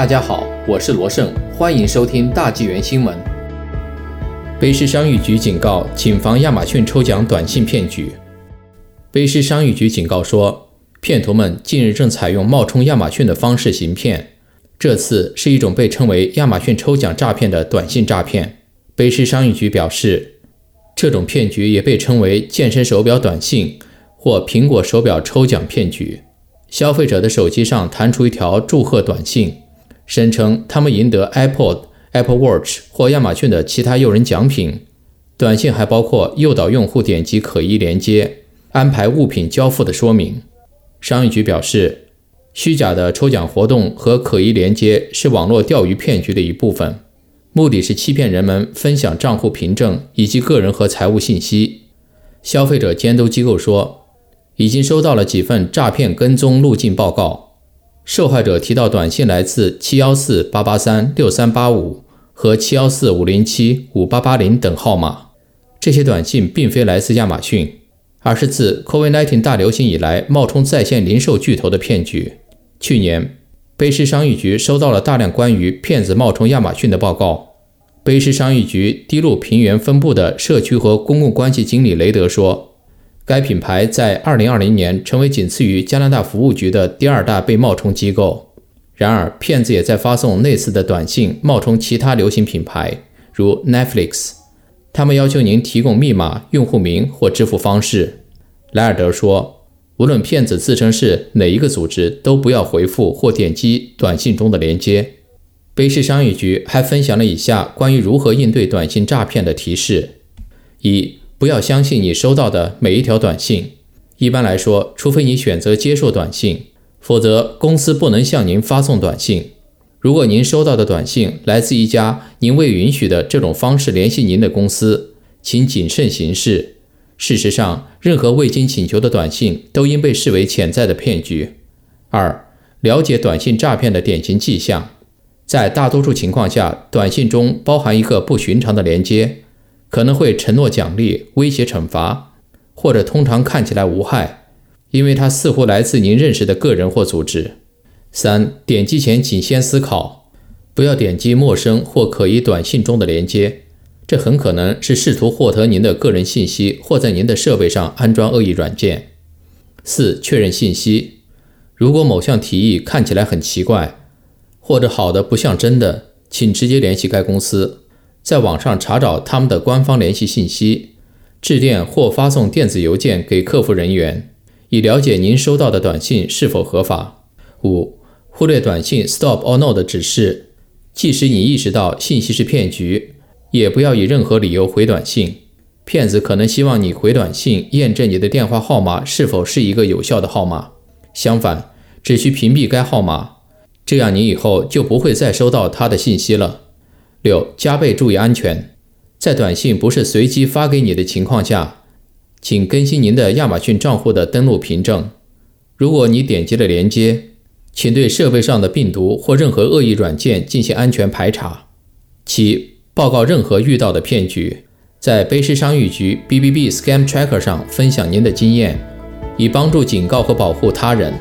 大家好，我是罗胜，欢迎收听大纪元新闻。卑诗商誉局警告，谨防亚马逊抽奖短信骗局。卑诗商誉局警告说，骗徒们近日正采用冒充亚马逊的方式行骗，这次是一种被称为亚马逊抽奖诈骗的短信诈骗。卑诗商誉局表示，这种骗局也被称为健身手表短信或苹果手表抽奖骗局。消费者的手机上弹出一条祝贺短信，声称他们赢得 iPod、Apple Watch 或亚马逊的其他诱人奖品。短信还包括诱导用户点击可疑链接、安排物品交付的说明。商业局表示，虚假的抽奖活动和可疑链接是网络钓鱼骗局的一部分，目的是欺骗人们分享账户凭证以及个人和财务信息。消费者监督机构说。已经收到了几份诈骗跟踪路径报告，受害者提到短信来自七幺四八八三六三八五和七幺四五零七五八八零等号码。这些短信并非来自亚马逊，而是自 COVID-19 大流行以来冒充在线零售巨头的骗局。去年，卑诗商业局收到了大量关于骗子冒充亚马逊的报告。卑诗商业局低露平原分部的社区和公共关系经理雷德说。该品牌在2020年成为仅次于加拿大服务局的第二大被冒充机构。然而，骗子也在发送类似的短信，冒充其他流行品牌，如 Netflix。他们要求您提供密码、用户名或支付方式。莱尔德说：“无论骗子自称是哪一个组织，都不要回复或点击短信中的连接。”卑诗商业局还分享了以下关于如何应对短信诈骗的提示：一。不要相信你收到的每一条短信。一般来说，除非你选择接受短信，否则公司不能向您发送短信。如果您收到的短信来自一家您未允许的这种方式联系您的公司，请谨慎行事。事实上，任何未经请求的短信都应被视为潜在的骗局。二、了解短信诈骗的典型迹象。在大多数情况下，短信中包含一个不寻常的连接。可能会承诺奖励、威胁惩罚，或者通常看起来无害，因为它似乎来自您认识的个人或组织。三、点击前请先思考，不要点击陌生或可疑短信中的连接，这很可能是试图获得您的个人信息或在您的设备上安装恶意软件。四、确认信息，如果某项提议看起来很奇怪，或者好的不像真的，请直接联系该公司。在网上查找他们的官方联系信息，致电或发送电子邮件给客服人员，以了解您收到的短信是否合法。五、忽略短信 “Stop or No” 的指示，即使你意识到信息是骗局，也不要以任何理由回短信。骗子可能希望你回短信验证你的电话号码是否是一个有效的号码。相反，只需屏蔽该号码，这样你以后就不会再收到他的信息了。六，加倍注意安全。在短信不是随机发给你的情况下，请更新您的亚马逊账户的登录凭证。如果你点击了连接，请对设备上的病毒或任何恶意软件进行安全排查。七，报告任何遇到的骗局，在卑诗商誉局 BBB Scam Tracker 上分享您的经验，以帮助警告和保护他人。